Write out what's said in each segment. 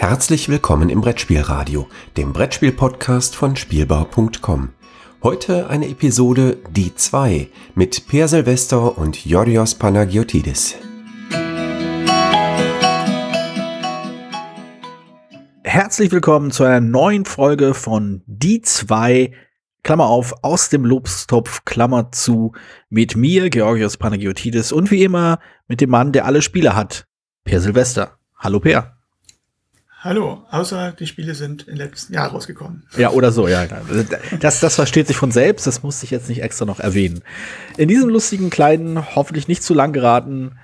Herzlich willkommen im Brettspielradio, dem Brettspiel-Podcast von Spielbau.com. Heute eine Episode Die 2 mit Per Silvester und Yorios Panagiotidis. Herzlich willkommen zu einer neuen Folge von Die 2, Klammer auf, aus dem Lobstopf, Klammer zu, mit mir, Georgios Panagiotidis und wie immer mit dem Mann, der alle Spiele hat, Per Silvester. Hallo Per. Hallo, außer die Spiele sind im letzten Jahr rausgekommen. Ja, oder so, ja. Das, das versteht sich von selbst, das musste ich jetzt nicht extra noch erwähnen. In diesem lustigen, kleinen, hoffentlich nicht zu lang geraten,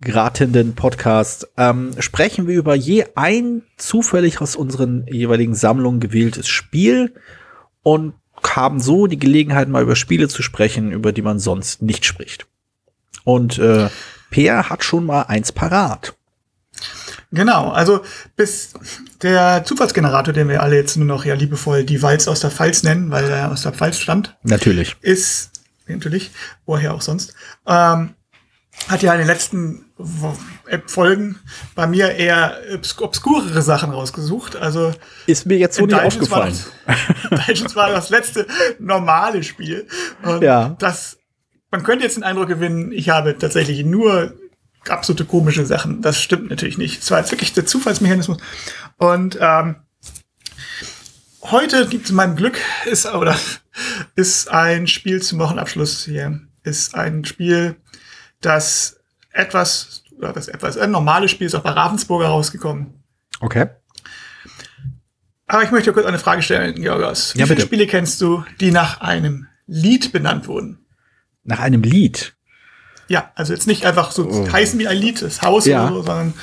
geratenden Podcast ähm, sprechen wir über je ein zufällig aus unseren jeweiligen Sammlungen gewähltes Spiel und haben so die Gelegenheit, mal über Spiele zu sprechen, über die man sonst nicht spricht. Und äh, Peer hat schon mal eins parat. Genau, also bis der Zufallsgenerator, den wir alle jetzt nur noch ja liebevoll die Walz aus der Pfalz nennen, weil er aus der Pfalz stammt. Natürlich. Ist, natürlich, woher auch sonst, ähm, hat ja in den letzten Folgen bei mir eher obskurere Sachen rausgesucht. Also ist mir jetzt so nicht aufgefallen. Dungeons war das letzte normale Spiel. Und ja. Das, man könnte jetzt den Eindruck gewinnen, ich habe tatsächlich nur absolute komische Sachen. Das stimmt natürlich nicht. Es war jetzt wirklich der Zufallsmechanismus. Und ähm, heute gibt es meinem Glück, ist, oder, ist ein Spiel zum Wochenabschluss hier. Ist ein Spiel, das etwas, oder das etwas, ein normales Spiel ist auch bei Ravensburger rausgekommen. Okay. Aber ich möchte kurz eine Frage stellen, Georgos. Wie ja, viele Spiele kennst du, die nach einem Lied benannt wurden? Nach einem Lied? Ja, also jetzt nicht einfach so oh. heißen wie ein Lied, das Haus ja. oder so, sondern,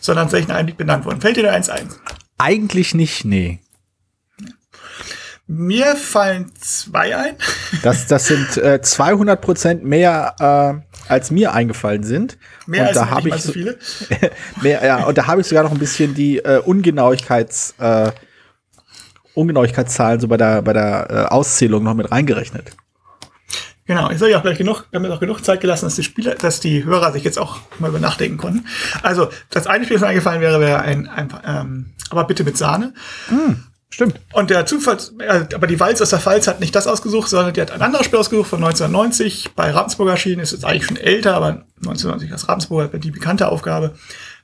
sondern tatsächlich nach einem Lied benannt worden. Fällt dir da eins ein? Eigentlich nicht, nee. Mir fallen zwei ein. Das, das sind äh, 200 Prozent mehr, äh, als mir eingefallen sind. Mehr und als da habe ich so viele. mehr, ja, und da habe ich sogar noch ein bisschen die äh, Ungenauigkeits, äh, Ungenauigkeitszahlen so bei der, bei der äh, Auszählung noch mit reingerechnet. Genau, ich soll ja auch gleich genug, wir haben auch genug Zeit gelassen, dass die Spieler, dass die Hörer sich jetzt auch mal über nachdenken konnten. Also, das eine Spiel, das mir eingefallen wäre, wäre ein, ein ähm, aber bitte mit Sahne. Mm, stimmt. Und der Zufall, äh, aber die Walz aus der Pfalz hat nicht das ausgesucht, sondern die hat ein anderes Spiel ausgesucht von 1990, bei Ravensburg erschienen, ist jetzt eigentlich schon älter, aber 1990 als Ravensburg die bekannte Aufgabe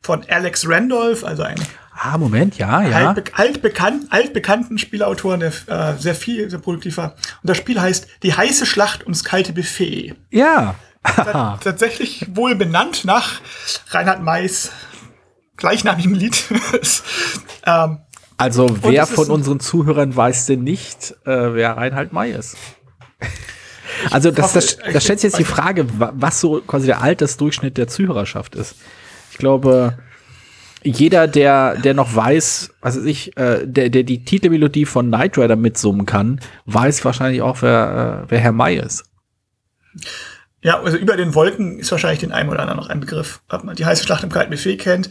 von Alex Randolph, also ein Ah, Moment, ja, ja. Altbe altbekannt, altbekannten Spielautoren, der äh, sehr viel, sehr produktiv war. Und das Spiel heißt Die heiße Schlacht ums kalte Buffet. Ja. tatsächlich wohl benannt nach Reinhard Mays gleichnamigem Lied. ähm, also wer von unseren Zuhörern weiß denn nicht, äh, wer Reinhard May ist? Also das, das, das stellt sich jetzt die Frage, was so quasi der Altersdurchschnitt der Zuhörerschaft ist. Ich glaube, jeder, der, der noch weiß, was weiß ich, äh, der, der die Titelmelodie von Knight Rider mitsummen kann, weiß wahrscheinlich auch, wer, äh, wer Herr May ist. Ja, also über den Wolken ist wahrscheinlich den einen oder anderen noch ein Begriff. Ob man die heiße Schlacht im kalten Buffet kennt,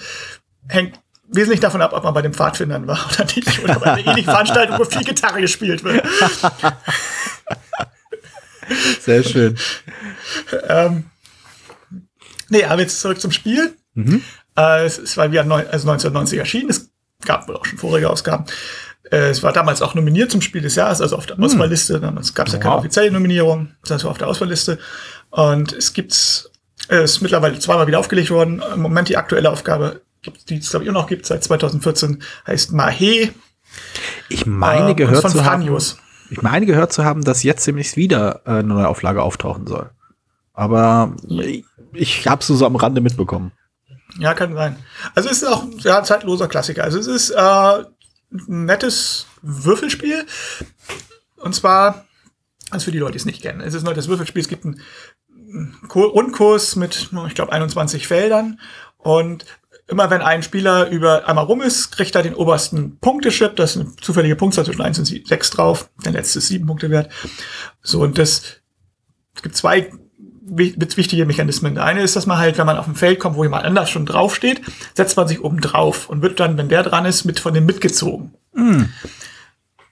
hängt wesentlich davon ab, ob man bei den Pfadfindern war oder nicht. Oder bei einer ähnlichen Veranstaltung, wo viel Gitarre gespielt wird. Sehr schön. ähm, nee, aber jetzt zurück zum Spiel. Mhm. Äh, es, es war wieder neun, also 1990 erschienen. Es gab wohl auch schon vorige Ausgaben. Äh, es war damals auch nominiert zum Spiel des Jahres, also auf der hm. Auswahlliste. Damals gab es ja keine offizielle Nominierung, das war auf der Auswahlliste. Und es gibt's, es ist mittlerweile zweimal wieder aufgelegt worden. Im Moment die aktuelle Aufgabe, die es glaube ich auch noch gibt, seit 2014, heißt Mahe. Ich meine äh, gehört zu haben. Ich meine gehört zu haben, dass jetzt demnächst wieder äh, eine neue Auflage auftauchen soll. Aber ich habe es so am Rande mitbekommen. Ja, kann sein. Also es ist auch ja, zeitloser Klassiker. Also es ist äh, ein nettes Würfelspiel. Und zwar, also für die Leute, die es nicht kennen, es ist ein nettes Würfelspiel. Es gibt einen Rundkurs mit, ich glaube, 21 Feldern. Und immer wenn ein Spieler über einmal rum ist, kriegt er den obersten Punkteschip. Das ist eine zufällige Punktzahl zwischen 1 und 6 drauf. Der letzte ist 7 Punkte wert. So, und das es gibt zwei wichtige Mechanismen. Der eine ist, dass man halt, wenn man auf ein Feld kommt, wo jemand anders schon draufsteht, setzt man sich oben drauf und wird dann, wenn der dran ist, mit von dem mitgezogen. Mm.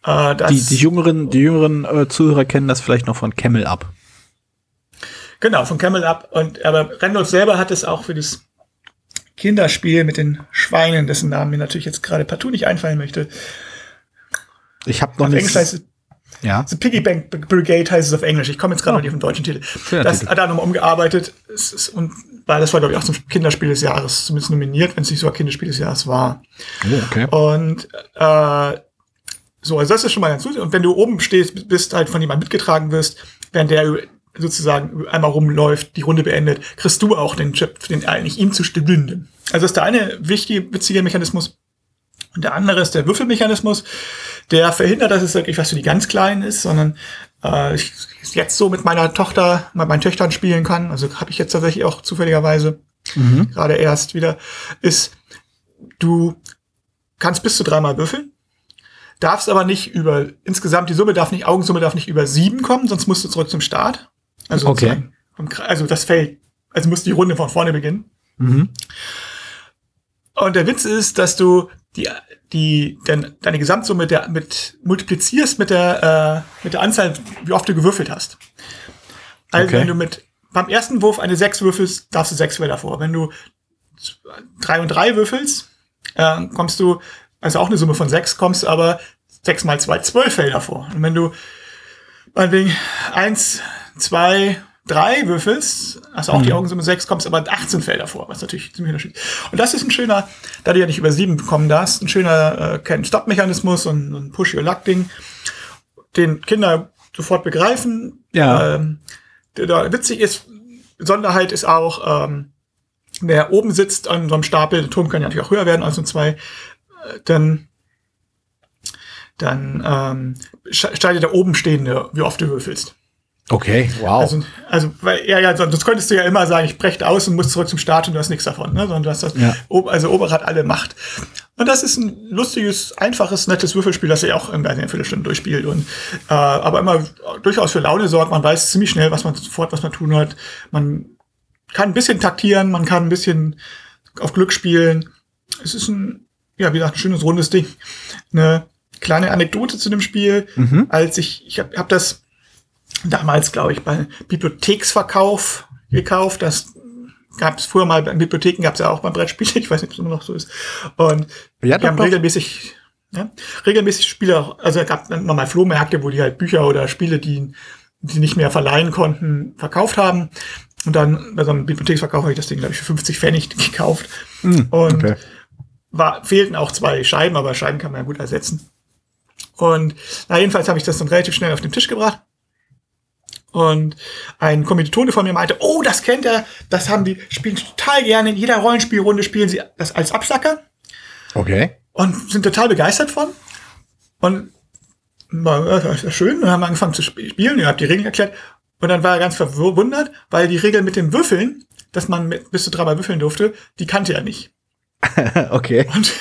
Äh, die, die jüngeren, die jüngeren äh, Zuhörer kennen das vielleicht noch von Camel Up. Genau, von Camel Up. Und aber Randolph selber hat es auch für das Kinderspiel mit den Schweinen, dessen Namen mir natürlich jetzt gerade partout nicht einfallen möchte. Ich habe noch Auf nicht. Englisch heißt es ja. The Piggy Bank Brigade heißt es auf Englisch. Ich komme jetzt gerade Oh. noch nicht auf den deutschen Titel. Schöner das Titel. hat er nochmal umgearbeitet. Ist, und weil das war, glaube ich, auch zum Kinderspiel des Jahres, zumindest nominiert, wenn es nicht sogar Kinderspiel des Jahres war. Oh, okay. Und äh, so, also das ist schon mal ganz gut. Und wenn du oben stehst, bist halt von jemandem mitgetragen wirst, während der sozusagen einmal rumläuft, die Runde beendet, kriegst du auch den Chip, den eigentlich ihm zu stünden. Also das ist der eine wichtige, witzige Mechanismus. Und der andere ist der Würfelmechanismus, der verhindert, dass es wirklich was für die ganz Kleinen ist, sondern äh, ich jetzt so mit meiner Tochter, mit meinen Töchtern spielen kann. Also habe ich jetzt tatsächlich auch zufälligerweise Mhm. gerade erst wieder, ist, du kannst bis zu dreimal würfeln, darfst aber nicht über, insgesamt die Summe darf nicht, Augensumme darf nicht über sieben kommen, sonst musst du zurück zum Start. Also, Okay. also das Feld, also musst die Runde von vorne beginnen. Mhm. Und der Witz ist, dass du die, die, denn deine Gesamtsumme der, mit, multiplizierst mit der, äh, mit der Anzahl, wie oft du gewürfelt hast. Also Okay. wenn du mit, beim ersten Wurf eine 6 würfelst, darfst du 6 Felder vor. Wenn du 3 und 3 würfelst, äh, kommst du, also auch eine Summe von 6, kommst du aber 6 mal 2, 12 Felder vor. Und wenn du meinetwegen 1, 2, 3 würfelst, hast du auch die Augensumme 6, kommst aber 18 Felder vor, was natürlich ziemlich unterschiedlich ist. Und das ist ein schöner, da du ja nicht über 7 kommen darfst, ein schöner äh, Stop-Mechanismus und ein Push-Your-Luck-Ding, den Kinder sofort begreifen. Ja. Ähm, der da witzig ist, Besonderheit ist auch, ähm, wer oben sitzt an so einem Stapel, der Turm kann ja natürlich auch höher werden als nur zwei, äh, dann, dann ähm, schneidet der oben stehende, wie oft du würfelst. Okay, wow. Also, also, weil, ja, ja, sonst könntest du ja immer sagen, ich breche aus und muss zurück zum Start und du hast nichts davon, ne? Sondern du hast das, Ja. Also Ober hat alle Macht. Und das ist ein lustiges, einfaches, nettes Würfelspiel, das er auch in einer Viertelstunde durchspielt und äh, aber immer durchaus für Laune sorgt. Man weiß ziemlich schnell, was man sofort, was man tun hat. Man kann ein bisschen taktieren, man kann ein bisschen auf Glück spielen. Es ist ein, ja, wie gesagt, ein schönes rundes Ding. Eine kleine Anekdote zu dem Spiel, als ich, ich habe hab das damals, glaube ich, bei Bibliotheksverkauf gekauft. Das gab es früher mal bei Bibliotheken, gab es ja auch beim Brettspiel. Ich weiß nicht, ob es immer noch so ist. Und Ja, doch, haben doch. regelmäßig, ja, regelmäßig Spiele, also es gab nochmal Flohmärkte, wo die halt Bücher oder Spiele, die die nicht mehr verleihen konnten, verkauft haben. Und dann bei so einem Bibliotheksverkauf habe ich das Ding, glaube ich, für 50 Pfennig gekauft. und okay. war, fehlten auch zwei Scheiben, aber Scheiben kann man ja gut ersetzen. Und na, jedenfalls habe ich das dann relativ schnell auf den Tisch gebracht. Und ein Kommilitone von mir meinte, oh, das kennt er, das haben die, spielen total gerne, in jeder Rollenspielrunde spielen sie das als Absacker Okay. und sind total begeistert von. Und war, das ist ja schön, und haben angefangen zu sp- spielen, ich habe die Regeln erklärt. Und dann war er ganz verwundert, weil die Regel mit dem Würfeln, dass man mit, bis zu dreimal würfeln durfte, die kannte er nicht. okay. Und,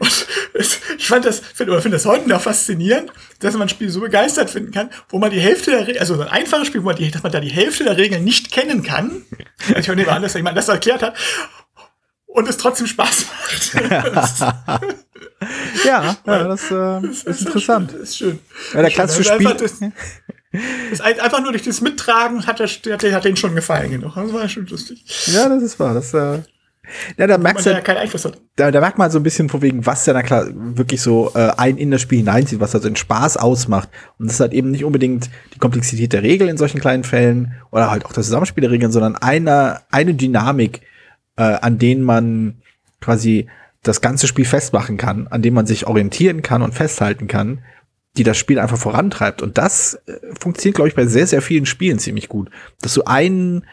und ich fand das, finde find das heute noch faszinierend, dass man ein Spiel so begeistert finden kann, wo man die Hälfte der Regeln, also so ein einfaches Spiel, wo man die, dass man da die Hälfte der Regeln nicht kennen kann. Ich nehme an, dass jemand das erklärt hat und es trotzdem Spaß macht. Ja, ja das äh, ist interessant. Das ist schön. Ja, der klassische Also einfach Spiel. Das, das ein- einfach nur durch das Mittragen hat, er, hat, hat den schon gefallen genug. Das war schon lustig. Ja, das ist wahr. Das, äh, ja, da Man merkst du, ja da, da merkt man so ein bisschen von wegen, was ja na klar wirklich so äh, ein in das Spiel hineinzieht, was also den Spaß ausmacht. Und das ist halt eben nicht unbedingt die Komplexität der Regeln in solchen kleinen Fällen oder halt auch das Zusammenspiel der Regeln, sondern eine, eine Dynamik, äh, an denen man quasi das ganze Spiel festmachen kann, an dem man sich orientieren kann und festhalten kann, die das Spiel einfach vorantreibt. Und das äh, funktioniert, glaube ich, bei sehr, sehr vielen Spielen ziemlich gut. Dass du einen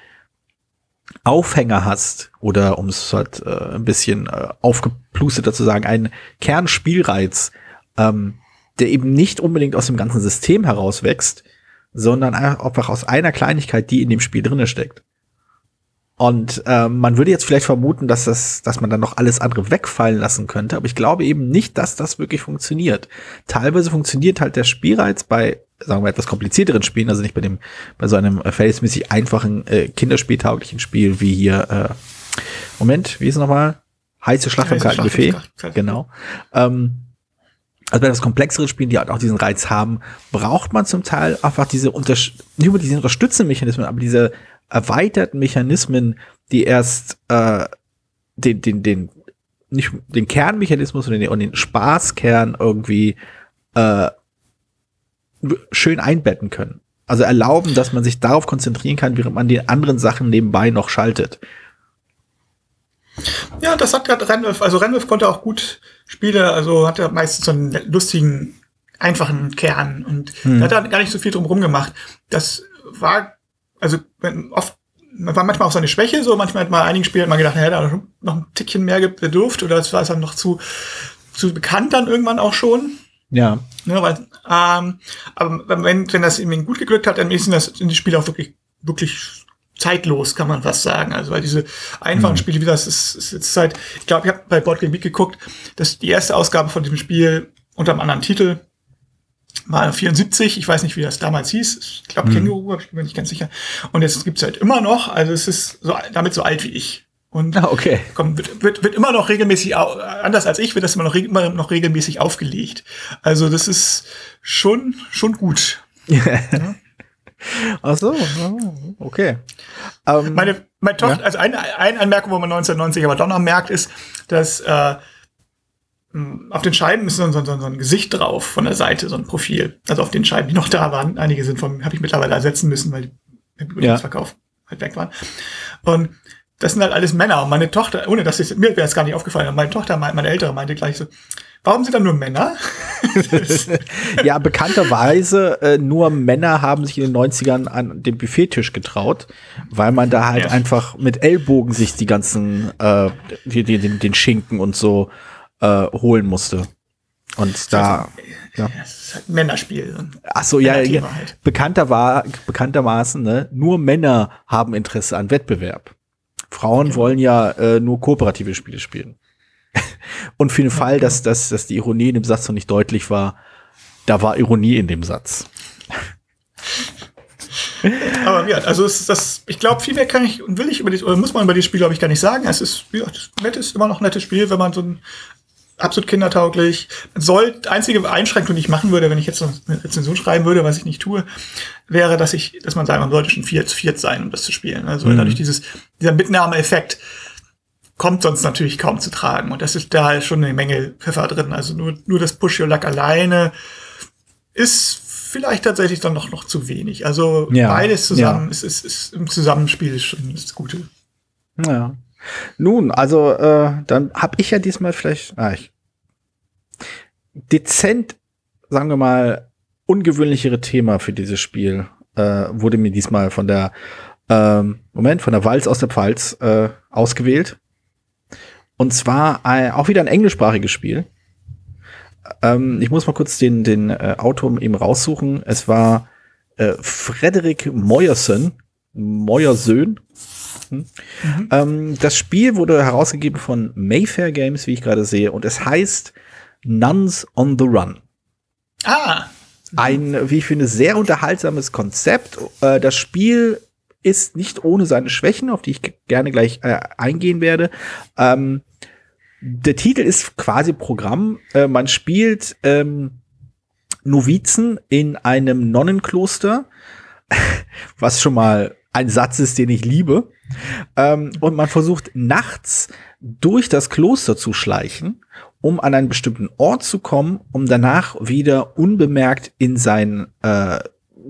Aufhänger hast oder um es halt äh, ein bisschen äh, aufgeplusteter zu sagen, einen Kernspielreiz, ähm, der eben nicht unbedingt aus dem ganzen System heraus wächst, sondern einfach aus einer Kleinigkeit, die in dem Spiel drinne steckt. Und ähm, man würde jetzt vielleicht vermuten, dass das, dass man dann noch alles andere wegfallen lassen könnte, aber ich glaube eben nicht, dass das wirklich funktioniert. Teilweise funktioniert halt der Spielreiz bei, sagen wir, etwas komplizierteren Spielen, also nicht bei dem, bei so einem äh, verhältnismäßig einfachen, äh, kinderspieltauglichen Spiel wie hier, äh, Moment, wie ist es nochmal? Heiße Schlacht Heiße Buffet. kalten Buffet. Genau. Ähm, also bei das komplexere Spielen, die halt auch diesen Reiz haben, braucht man zum Teil einfach diese Unters nicht nur diese unterstützenden Mechanismen, aber diese erweiterten Mechanismen, die erst äh, den, den, den, nicht den Kernmechanismus und den, und den Spaßkern irgendwie äh, schön einbetten können. Also erlauben, dass man sich darauf konzentrieren kann, während man die anderen Sachen nebenbei noch schaltet. Ja, das hat gerade Renwolf, also Renwolf konnte auch gut Spiele, also hatte meistens so einen lustigen, einfachen Kern und hm. da hat er gar nicht so viel drum rum gemacht. Das war, also oft, war manchmal auch so eine Schwäche, so manchmal hat man einigen Spielen mal gedacht, er hätte noch ein Tickchen mehr bedurft oder es war dann noch zu, zu bekannt dann irgendwann auch schon. Ja. ja weil, ähm, aber wenn, wenn das irgendwie gut geglückt hat, dann sind das in die Spiele auch wirklich, wirklich zeitlos, kann man fast sagen. Also weil diese einfachen mhm. Spiele, wie das ist, ist jetzt seit, ich glaube, ich habe bei Board Game Week geguckt, dass die erste Ausgabe von diesem Spiel unter einem anderen Titel war 74, ich weiß nicht, wie das damals hieß. Ich glaube, mhm. Känguru, ich bin mir nicht ganz sicher. Und jetzt gibt's halt immer noch, also es ist so, damit so alt wie ich. Und ah, okay. komm, wird, wird, wird immer noch regelmäßig, anders als ich, wird das immer noch, immer noch regelmäßig aufgelegt. Also das ist schon, schon gut. ja. Ach so, okay. Ähm, meine, meine Tochter, ja? also eine, eine Anmerkung, wo man 1990 aber doch noch merkt, ist, dass äh, auf den Scheiben ist so, so, so, ein Gesicht drauf von der Seite, so ein Profil. Also auf den Scheiben, die noch da waren. Einige sind vom, habe ich mittlerweile ersetzen müssen, weil die im ja. Verkauf halt weg waren. Und das sind halt alles Männer. Und meine Tochter, ohne dass ich, mir wäre es gar nicht aufgefallen, aber meine Tochter, meine Ältere, meinte gleich so, warum sind da nur Männer? ja, bekannterweise äh, nur Männer haben sich in den 90ern an den Buffettisch getraut, weil man da halt ja. einfach mit Ellbogen sich die ganzen, äh, die, die, den, den Schinken und so äh, holen musste. Und da. Also, ja. Das ist halt ein Männerspiel. Ach so, ja, ja. Halt. Bekannter war, bekanntermaßen, ne, nur Männer haben Interesse an Wettbewerb. Frauen ja. wollen ja äh, nur kooperative Spiele spielen. Und für den Fall, dass, dass, dass die Ironie in dem Satz noch nicht deutlich war, da war Ironie in dem Satz. Aber ja, also ist das, ich glaube, viel mehr kann ich und will ich über die, oder muss man über die Spiel, glaube ich, gar nicht sagen. Es ist, ja, das nettes, immer noch ein nettes Spiel, wenn man so ein absolut kindertauglich. Soll, einzige Einschränkung, die ich machen würde, wenn ich jetzt eine Rezension schreiben würde, was ich nicht tue, wäre, dass ich, dass man sagt, man sollte schon vier zu viert sein, um das zu spielen. Also mhm. dadurch dieses, dieser Mitnahmeeffekt kommt sonst natürlich kaum zu tragen. Und das ist da schon eine Menge Pfeffer drin. Also nur, nur das Push Your Luck alleine ist vielleicht tatsächlich dann noch, noch zu wenig. Also ja. beides zusammen ja. ist, ist, ist im Zusammenspiel schon das Gute. Ja. Nun, also äh, dann habe ich ja diesmal vielleicht ah, ich, dezent, sagen wir mal, ungewöhnlichere Thema für dieses Spiel äh, wurde mir diesmal von der ähm, Moment von der Walz aus der Pfalz äh, ausgewählt. Und zwar äh, auch wieder ein englischsprachiges Spiel. Ähm, ich muss mal kurz den, den äh, Autor eben raussuchen. Es war äh, Frederik Moyerson. Moyersön. Mhm. Ähm, das Spiel wurde herausgegeben von Mayfair Games, wie ich gerade sehe, und es heißt Nuns on the Run. Ah. Ein, wie ich finde, sehr unterhaltsames Konzept. Äh, das Spiel ist nicht ohne seine Schwächen, auf die ich gerne gleich äh, eingehen werde. Ähm, der Titel ist quasi Programm. Äh, man spielt ähm, Novizen in einem Nonnenkloster, was schon mal ein Satz ist, den ich liebe. Ähm, und man versucht nachts durch das Kloster zu schleichen, um an einen bestimmten Ort zu kommen, um danach wieder unbemerkt in sein, äh,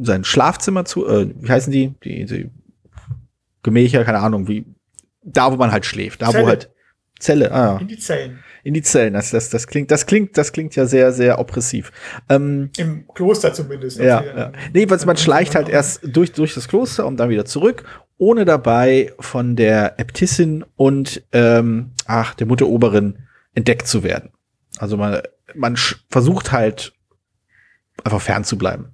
sein Schlafzimmer zu, äh, wie heißen die? die? Die Gemächer, keine Ahnung, wie, da wo man halt schläft, da Zelle. wo halt Zelle, ah. In die Zellen. In die Zellen, das, das, das klingt, das klingt, das klingt ja sehr, sehr oppressiv. Ähm, Im Kloster zumindest. Ja, ja. Nee, weil man schleicht halt erst durch, durch das Kloster und dann wieder zurück, ohne dabei von der Äbtissin und, ähm, ach, der Mutter Oberin entdeckt zu werden. Also man, man versucht halt einfach fern zu bleiben.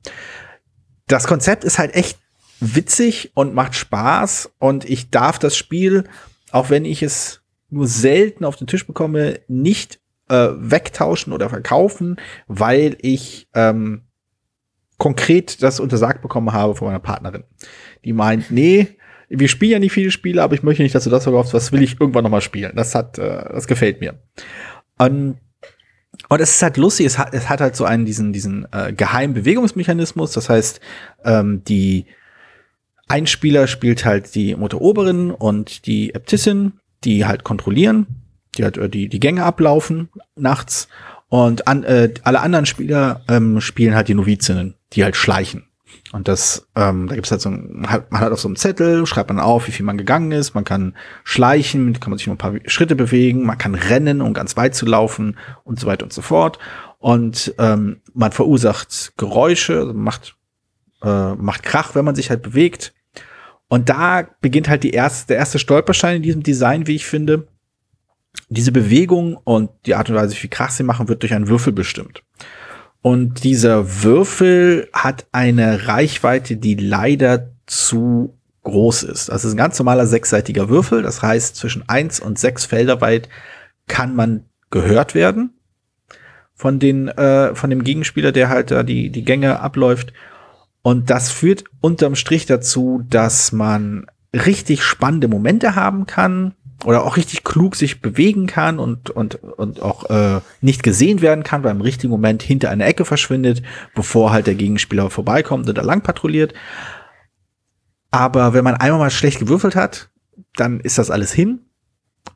Das Konzept ist halt echt witzig und macht Spaß und ich darf das Spiel, auch wenn ich es nur selten auf den Tisch bekomme, nicht äh, wegtauschen oder verkaufen, weil ich ähm, konkret das untersagt bekommen habe von meiner Partnerin. Die meint, nee, wir spielen ja nicht viele Spiele, aber ich möchte nicht, dass du das verkaufst, was will ich irgendwann noch mal spielen. Das hat, äh, das gefällt mir. Und, und es ist halt lustig, es hat, es hat halt so einen, diesen, diesen äh, geheimen Bewegungsmechanismus. Das heißt, ähm, die ein Spieler spielt halt die Mutter Oberin und die Äbtissin die halt kontrollieren, die halt äh, die, die Gänge ablaufen nachts und an, äh, alle anderen Spieler ähm, spielen halt die Novizinnen, die halt schleichen. Und das, ähm, da gibt's halt so ein, man hat auf so einem Zettel, schreibt man auf, wie viel man gegangen ist, man kann schleichen, kann man sich nur ein paar Schritte bewegen, man kann rennen, um ganz weit zu laufen und so weiter und so fort. Und ähm, man verursacht Geräusche, also macht, äh, macht Krach, wenn man sich halt bewegt. Und da beginnt halt die erste, der erste Stolperstein in diesem Design, wie ich finde. Diese Bewegung und die Art und Weise, wie Krach sie machen, wird durch einen Würfel bestimmt. Und dieser Würfel hat eine Reichweite, die leider zu groß ist. Das ist ein ganz normaler sechsseitiger Würfel. Das heißt, zwischen eins und sechs Felder weit kann man gehört werden von den äh, von dem Gegenspieler, der halt da die die Gänge abläuft. Und das führt unterm Strich dazu, dass man richtig spannende Momente haben kann, oder auch richtig klug sich bewegen kann und, und, und auch äh, nicht gesehen werden kann, weil im richtigen Moment hinter einer Ecke verschwindet, bevor halt der Gegenspieler vorbeikommt oder lang patrouilliert. Aber wenn man einmal mal schlecht gewürfelt hat, dann ist das alles hin.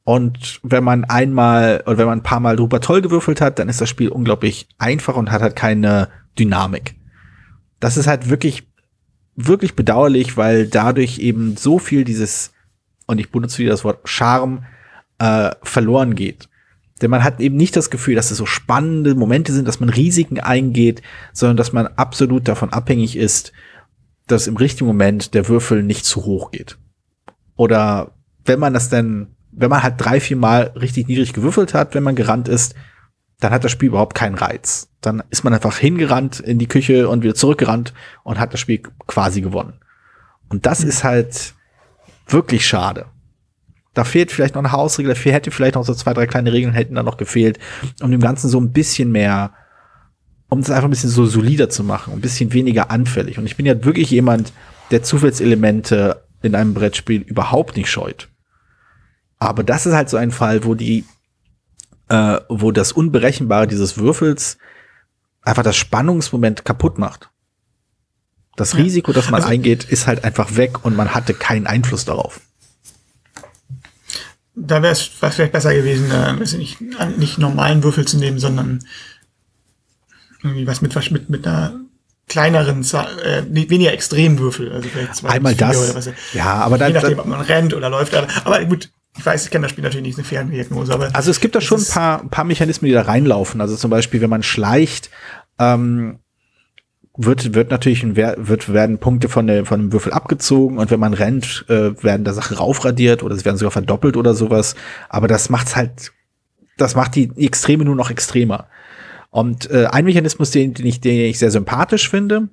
Und wenn man einmal oder wenn man ein paar Mal drüber toll gewürfelt hat, dann ist das Spiel unglaublich einfach und hat halt keine Dynamik. Das ist halt wirklich, wirklich bedauerlich, weil dadurch eben so viel dieses und ich benutze wieder das Wort Charme, äh, verloren geht. Denn man hat eben nicht das Gefühl, dass es so spannende Momente sind, dass man Risiken eingeht, sondern dass man absolut davon abhängig ist, dass im richtigen Moment der Würfel nicht zu hoch geht. Oder wenn man das denn, wenn man halt drei, vier Mal richtig niedrig gewürfelt hat, wenn man gerannt ist, dann hat das Spiel überhaupt keinen Reiz. Dann ist man einfach hingerannt in die Küche und wieder zurückgerannt und hat das Spiel quasi gewonnen. Und das mhm. ist halt, wirklich schade. Da fehlt vielleicht noch eine Hausregel, dafür hätte vielleicht noch so zwei, drei kleine Regeln hätten da noch gefehlt, um dem Ganzen so ein bisschen mehr, um es einfach ein bisschen so solider zu machen, ein bisschen weniger anfällig. Und ich bin ja wirklich jemand, der Zufallselemente in einem Brettspiel überhaupt nicht scheut. Aber das ist halt so ein Fall, wo die, äh, wo das Unberechenbare dieses Würfels einfach das Spannungsmoment kaputt macht. Das Risiko, das man also, eingeht, ist halt einfach weg und man hatte keinen Einfluss darauf. Da wäre es vielleicht besser gewesen, äh, nicht, nicht normalen Würfel zu nehmen, sondern irgendwie was mit, mit, mit einer kleineren, äh, weniger extremen Würfel. Also vielleicht zwei, Einmal das. Oder was. Ja, aber Je nachdem, ob man rennt oder läuft. Aber, aber gut, ich weiß, ich kenne das Spiel natürlich nicht, eine Ferndiagnose, aber. Also es gibt da schon ein paar, ein paar Mechanismen, die da reinlaufen. Also zum Beispiel, wenn man schleicht, ähm, wird, wird natürlich ein, wird, werden Punkte von, der, von dem Würfel abgezogen und wenn man rennt, äh, werden da Sachen raufradiert oder sie werden sogar verdoppelt oder sowas. Aber das macht's halt, das macht die Extreme nur noch extremer. Und äh, ein Mechanismus, den, den, ich, den ich sehr sympathisch finde,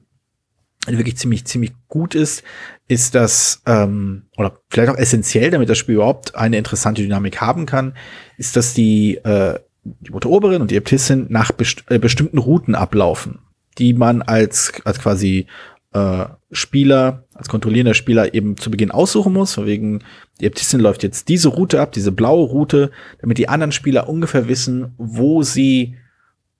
wirklich ziemlich, ziemlich gut ist, ist das, ähm, oder vielleicht auch essentiell, damit das Spiel überhaupt eine interessante Dynamik haben kann, ist, dass die, äh, die Mutter Oberin und die Äbtissin nach best äh, bestimmten Routen ablaufen die man als, als quasi äh, Spieler, als kontrollierender Spieler eben zu Beginn aussuchen muss. Von wegen, die Äbtissin läuft jetzt diese Route ab, diese blaue Route, damit die anderen Spieler ungefähr wissen, wo sie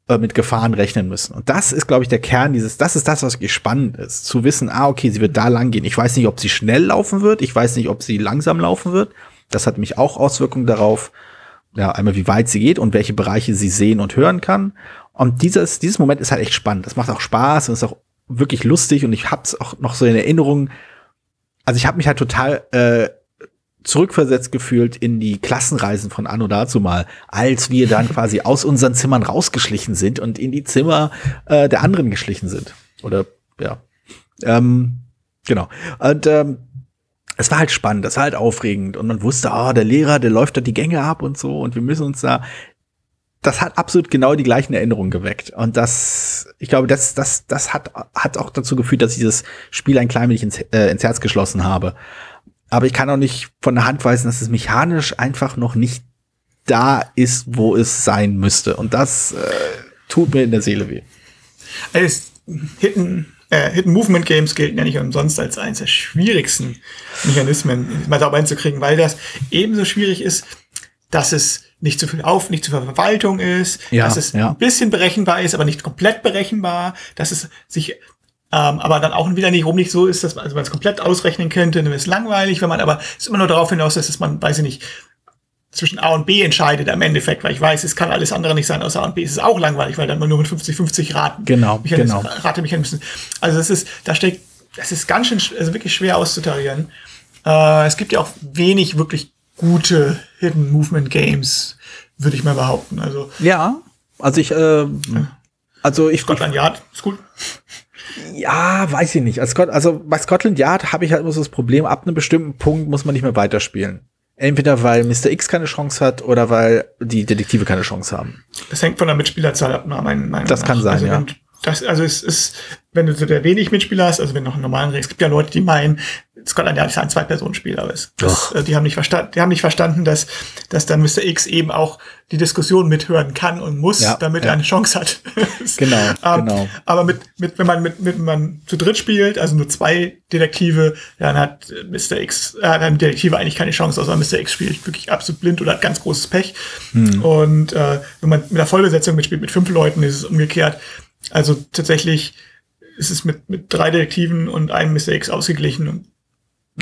äh, mit Gefahren rechnen müssen. Und das ist, glaube ich, der Kern dieses, das ist das, was spannend ist. Zu wissen, ah, okay, sie wird da lang gehen. Ich weiß nicht, ob sie schnell laufen wird. Ich weiß nicht, ob sie langsam laufen wird. Das hat mich auch Auswirkungen darauf, ja, einmal wie weit sie geht und welche Bereiche sie sehen und hören kann. Und dieses, dieses Moment ist halt echt spannend. Das macht auch Spaß und ist auch wirklich lustig und ich hab's auch noch so in Erinnerung. Also ich habe mich halt total äh, zurückversetzt gefühlt in die Klassenreisen von Anno dazu mal, als wir dann quasi aus unseren Zimmern rausgeschlichen sind und in die Zimmer äh, der anderen geschlichen sind. Oder ja. Ähm, genau. Und ähm, es war halt spannend, das war halt aufregend und man wusste, ah, oh, der Lehrer, der läuft da die Gänge ab und so und wir müssen uns da das hat absolut genau die gleichen Erinnerungen geweckt. Und das, ich glaube, das, das, das hat, hat auch dazu geführt, dass ich dieses Spiel ein klein wenig ins, äh, ins Herz geschlossen habe. Aber ich kann auch nicht von der Hand weisen, dass es mechanisch einfach noch nicht da ist, wo es sein müsste. Und das äh, tut mir in der Seele weh. Also Hidden, äh, Hidden Movement Games gelten ja nicht umsonst als eines der schwierigsten Mechanismen, mal da reinzukriegen, weil das ebenso schwierig ist, dass es nicht zu viel auf, nicht zu viel Verwaltung ist, ja, dass es ja. ein bisschen berechenbar ist, aber nicht komplett berechenbar, dass es sich ähm, aber dann auch wieder nicht rum nicht so ist, dass man, also man es komplett ausrechnen könnte, dann ist es langweilig, wenn man aber es ist immer nur darauf hinaus, dass man, weiß ich nicht, zwischen A und B entscheidet am Endeffekt, weil ich weiß, es kann alles andere nicht sein außer A und B. Es ist auch langweilig, weil dann nur mit 50-50 raten. Genau, genau. Ratemechanismen. Also das ist, da steckt, das ist ganz schön, also wirklich schwer auszutarieren. Äh, es gibt ja auch wenig wirklich gute Hidden Movement Games, würde ich mal behaupten. Also ja, also ich, äh, also ich Scotland Yard ist gut. Ja, weiß ich nicht. Also, also bei Scotland Yard habe ich halt immer so das Problem, ab einem bestimmten Punkt muss man nicht mehr weiterspielen. Entweder weil Mr. X keine Chance hat oder weil die Detektive keine Chance haben. Das hängt von der Mitspielerzahl ab, mein, mein Das kann sein, also, ja. Das, also es ist, wenn du so der wenig Mitspieler hast, also wenn du noch einen normalen Regel, es gibt ja Leute, die meinen, Scotland Yard ist ein Zwei-Personen-Spiel, aber es, das, äh, die haben nicht verstanden, die haben nicht verstanden, dass, dass dann Mr. X eben auch die Diskussion mithören kann und muss, Ja, damit ja. er eine Chance hat. Genau, Ähm, genau. Aber mit, mit, wenn man mit, mit, wenn man zu dritt spielt, also nur zwei Detektive, dann hat Mr. X, äh, hat ein Detektive eigentlich keine Chance, außer Mr. X spielt wirklich absolut blind oder hat ganz großes Pech. Hm. Und äh, wenn man mit der Vollbesetzung mitspielt, mit fünf Leuten, ist es umgekehrt. Also tatsächlich ist es mit, mit drei Detektiven und einem Mr. X ausgeglichen. Und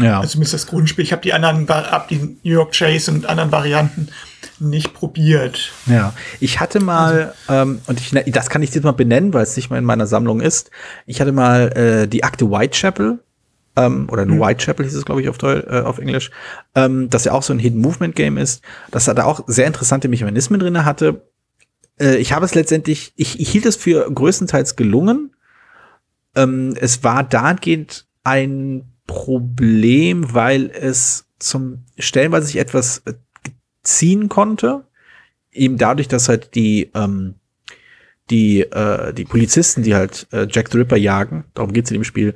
Ja. also zumindest das Grundspiel. Ich habe die anderen, hab die New York Chase und anderen Varianten nicht probiert. Ja, ich hatte mal, Also ähm, und ich, ne- das kann ich jetzt mal benennen, weil es nicht mal in meiner Sammlung ist. Ich hatte mal äh, die Akte Whitechapel, ähm, oder nur Whitechapel hieß es, glaube ich, auf, Deu äh, auf Englisch, ähm, das ja auch so ein Hidden Movement Game ist, das da auch sehr interessante Mechanismen drinne hatte. Äh, ich habe es letztendlich, ich, ich hielt es für größtenteils gelungen. Ähm, es war dahingehend ein Problem, weil es zum stellenweise sich etwas äh, ziehen konnte. Eben dadurch, dass halt die, ähm, die, äh, die Polizisten, die halt äh, Jack the Ripper jagen, darum geht's in dem Spiel,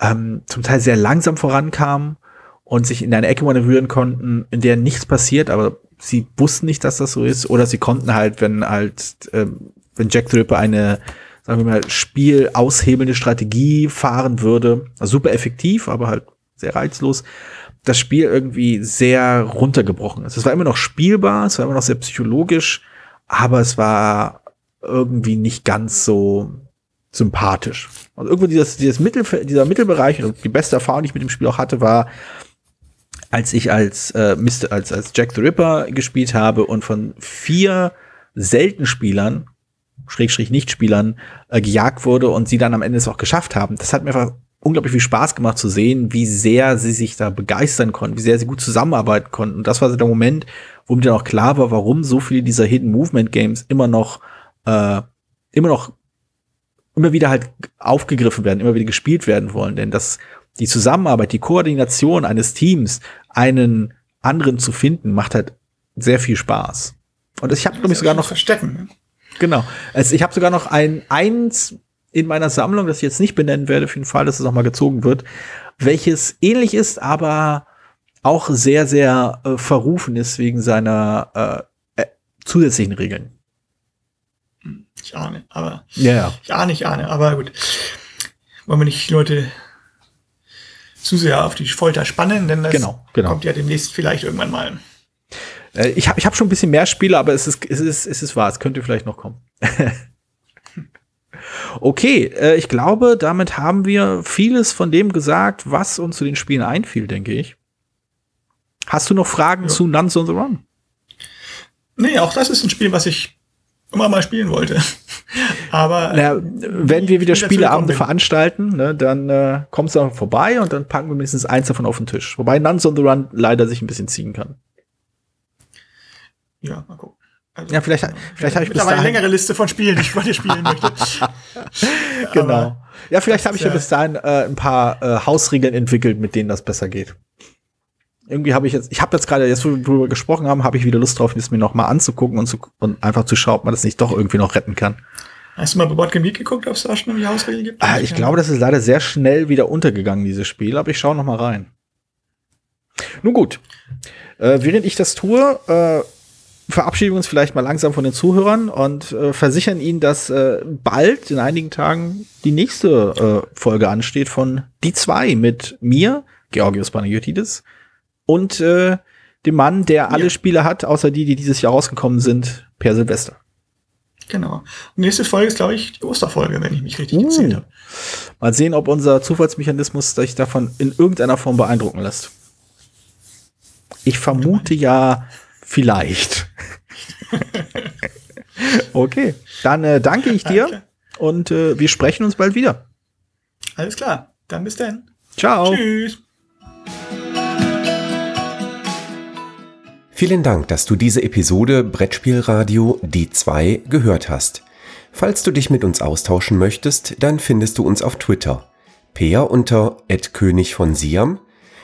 ähm, zum Teil sehr langsam vorankamen und sich in eine Ecke manövrieren konnten, in der nichts passiert, aber sie wussten nicht, dass das so ist, oder sie konnten halt, wenn halt, ähm, wenn Jack the Ripper eine, sagen wir mal, Spiel aushebelnde Strategie fahren würde, also super effektiv, aber halt sehr reizlos, das Spiel irgendwie sehr runtergebrochen ist. Es war immer noch spielbar, es war immer noch sehr psychologisch, aber es war irgendwie nicht ganz so sympathisch. Und irgendwo dieses, dieses Mittelfe dieser Mittelbereich, und die beste Erfahrung, die ich mit dem Spiel auch hatte, war, als ich als, äh, Mr., als, als Jack the Ripper gespielt habe und von vier selten Spielern, Schrägstrich Nichtspielern, äh, gejagt wurde und sie dann am Ende es auch geschafft haben. Das hat mir einfach unglaublich viel Spaß gemacht zu sehen, wie sehr sie sich da begeistern konnten, wie sehr sie gut zusammenarbeiten konnten. Und das war so der Moment, wo mir dann auch klar war, warum so viele dieser Hidden Movement Games immer noch, äh, immer noch, immer wieder halt aufgegriffen werden, immer wieder gespielt werden wollen. Denn das, die Zusammenarbeit, die Koordination eines Teams, einen anderen zu finden, macht halt sehr viel Spaß. Und ich habe, glaube ich, sogar noch verstecken. Genau. Also ich habe sogar noch ein eins in meiner Sammlung, das ich jetzt nicht benennen werde, für den Fall, dass es noch mal gezogen wird, welches ähnlich ist, aber auch sehr, sehr äh, verrufen ist wegen seiner äh, äh, zusätzlichen Regeln. Ich ahne, aber Ja, ja. ich ahne, ich ahne, aber gut. Wollen wir nicht Leute zu sehr auf die Folter spannen, denn das Genau, genau. kommt ja demnächst vielleicht irgendwann mal. Äh, ich habe ich hab schon ein bisschen mehr Spiele, aber es ist, es ist, es ist wahr, es könnte vielleicht noch kommen. okay, äh, ich glaube, damit haben wir vieles von dem gesagt, was uns zu den Spielen einfiel, denke ich. Hast du noch Fragen Ja. zu Nuns on the Run? Nee, auch das ist ein Spiel, was ich immer mal spielen wollte. aber Na, wenn wir wieder Spieleabende veranstalten, ne, dann äh, kommst du auch vorbei und dann packen wir mindestens eins davon auf den Tisch. Wobei Nuns on the Run leider sich ein bisschen ziehen kann. Ja, mal gucken. Also, Ja, vielleicht- vielleicht habe ich bis mittlerweile eine dahin- längere Liste von Spielen, die ich dir spielen möchte. Genau. Aber Ja, vielleicht habe ich ja bis dahin äh, ein paar äh, Hausregeln entwickelt, mit denen das besser geht. Irgendwie habe ich jetzt, ich habe jetzt gerade, jetzt wo wir drüber gesprochen haben, habe ich wieder Lust drauf, das mir noch mal anzugucken und, zu, und einfach zu schauen, ob man das nicht doch irgendwie noch retten kann. Hast du mal bei Boardgame Geek geguckt, ob es da schon irgendwie Hausregeln gibt? Ah, ich glaube, das ist leider sehr schnell wieder untergegangen, dieses Spiel, aber ich schaue noch mal rein. Nun gut. Äh, während ich das tue, äh, verabschieden wir uns vielleicht mal langsam von den Zuhörern und äh, versichern ihnen, dass äh, bald in einigen Tagen die nächste äh, Folge ansteht von Die zwei mit mir, Georgios Panagiotidis, und äh, dem Mann, der alle Ja. Spiele hat, außer die, die dieses Jahr rausgekommen sind, Per Silvester. Genau. Und nächste Folge ist, glaube ich, die Osterfolge, wenn ich mich richtig Uh. gezählt habe. Mal sehen, ob unser Zufallsmechanismus sich davon in irgendeiner Form beeindrucken lässt. Ich vermute ja Vielleicht. okay, dann äh, danke ich dir und äh, wir sprechen uns bald wieder. Alles klar, dann bis dann. Ciao. Tschüss. Vielen Dank, dass du diese Episode Brettspielradio Die 2 gehört hast. Falls du dich mit uns austauschen möchtest, dann findest du uns auf Twitter. Peer unter König von Siam,